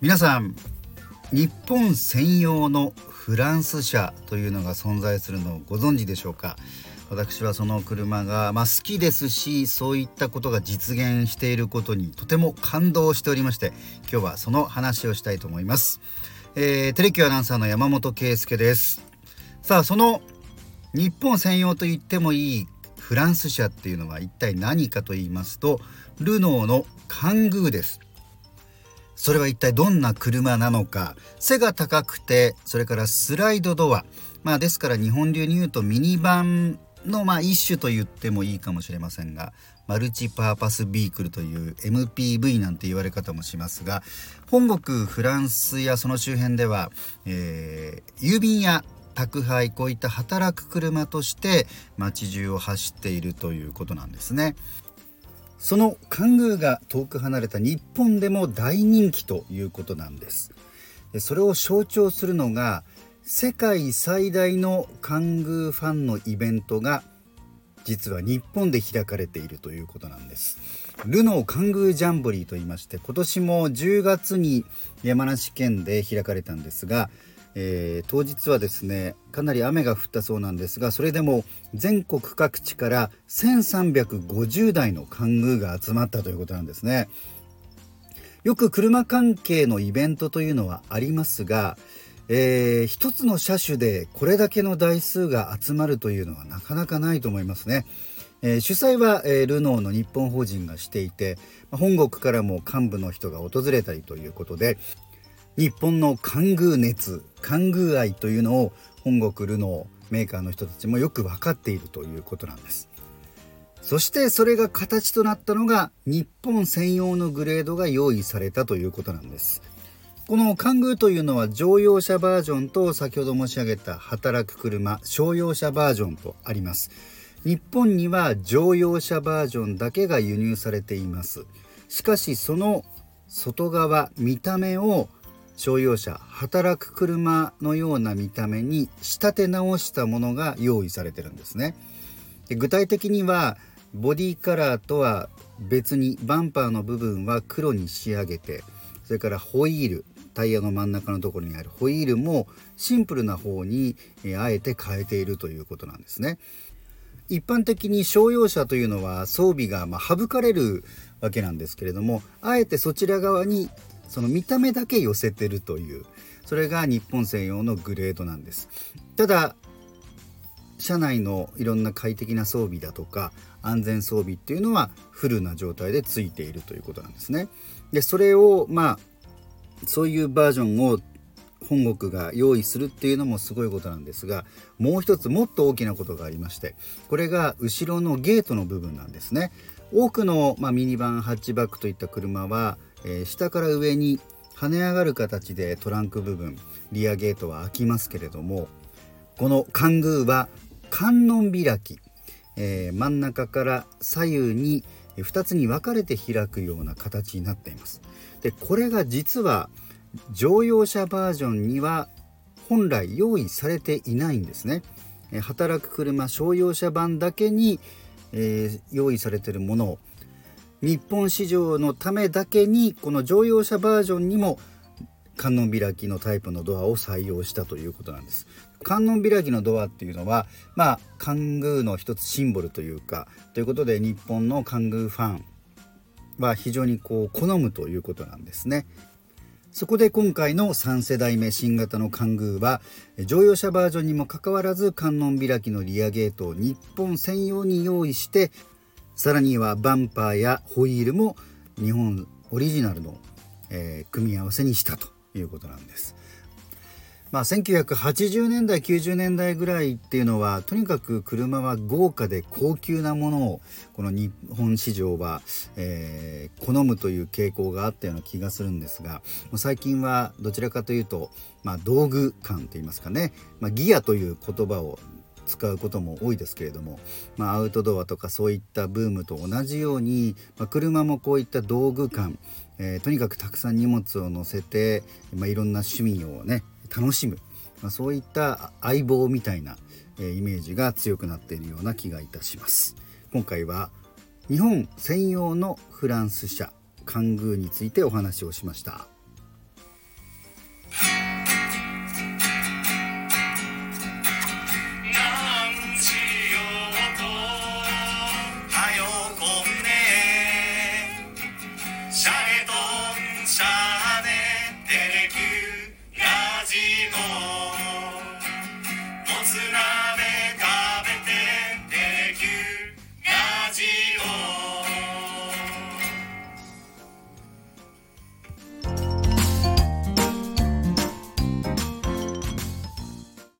皆さん日本専用のフランス車というのが存在するのをご存知でしょうか？私はその車が、まあ、好きですしそういったことが実現していることにとても感動しておりまして今日はその話をしたいと思います、えー、テレキュアナウンサーの山本圭介です。さあその日本専用と言ってもいいフランス車っていうのは一体何かと言いますとルノーのカングーです。それは一体どんな車なのか背が高くてそれからスライドドアまあですから日本流に言うとミニバンのまあ一種と言ってもいいかもしれませんがマルチパーパスビークルという MPV なんて言われ方もしますが本国フランスやその周辺では、えー、郵便や宅配こういった働く車として街中を走っているということなんですね。そのカングーが遠く離れた日本でも大人気ということなんです。それを象徴するのが世界最大のカングーファンのイベントが実は日本で開かれているということなんです。ルノーカングージャンボリーと言いまして今年も10月に山梨県で開かれたんですがえー、当日はですねかなり雨が降ったそうなんですがそれでも全国各地から1350台の関宮が集まったということなんですねよく車関係のイベントというのはありますが、えー、一つの車種でこれだけの台数が集まるというのはなかなかないと思いますね。えー、主催は、えー、ルノーの日本法人がしていて本国からも幹部の人が訪れたりということで日本の寒宮熱寒宮愛というのを本国ルノーメーカーの人たちもよく分かっているということなんです。そしてそれが形となったのが日本専用のグレードが用意されたということなんです。この寒宮というのは乗用車バージョンと先ほど申し上げた働く車商用車バージョンとあります。日本には乗用車バージョンだけが輸入されています。しかしその外側見た目を商用車働く車のような見た目に仕立て直したものが用意されてるんですね。で具体的にはボディカラーとは別にバンパーの部分は黒に仕上げてそれからホイールタイヤの真ん中のところにあるホイールもシンプルな方に、えあえて変えているということなんですね。一般的に商用車というのは装備がま省かれるわけなんですけれどもあえてそちら側にその見た目だけ寄せてるというそれが日本専用のグレードなんです。ただ車内のいろんな快適な装備だとか安全装備っていうのはフルな状態でついているということなんですね。でそれをまあそういうバージョンを本国が用意するっていうのもすごいことなんですがもう一つもっと大きなことがありましてこれが後ろのゲートの部分なんですね。多くの、まあ、ミニバンハッチバックといった車はえー、下から上に跳ね上がる形でトランク部分リアゲートは開きますけれどもこのカングーは観音開き、えー、真ん中から左右に2つに分かれて開くような形になっています。でこれが実は乗用車バージョンには本来用意されていないんですね。働く車商用車版だけに、えー、用意されてるものを日本市場のためだけにこの乗用車バージョンにも観音開きのタイプのドアを採用したということなんです。観音開きのドアっていうのはまあカングーの一つシンボルというかということで日本のカングーファンは非常にこう好むということなんですね。そこで今回の3世代目新型のカングーは乗用車バージョンにもかかわらず観音開きのリアゲートを日本専用に用意してさらにはバンパーやホイールも日本オリジナルの、えー、組み合わせにしたということなんです。まあ、1980年代90年代ぐらいっていうのはとにかく車は豪華で高級なものをこの日本市場は、えー、好むという傾向があったような気がするんですが最近はどちらかというと、まあ、道具感といいますかね、まあ、ギアという言葉を使うことも多いですけれども、まあ、アウトドアとかそういったブームと同じように、まあ、車もこういった道具感、えー、とにかくたくさん荷物を載せて、まあ、いろんな趣味をね楽しむ、まあ、そういった相棒みたいな、えー、イメージが強くなっているような気がいたします今回は日本専用のフランス車カングーについてお話をしました。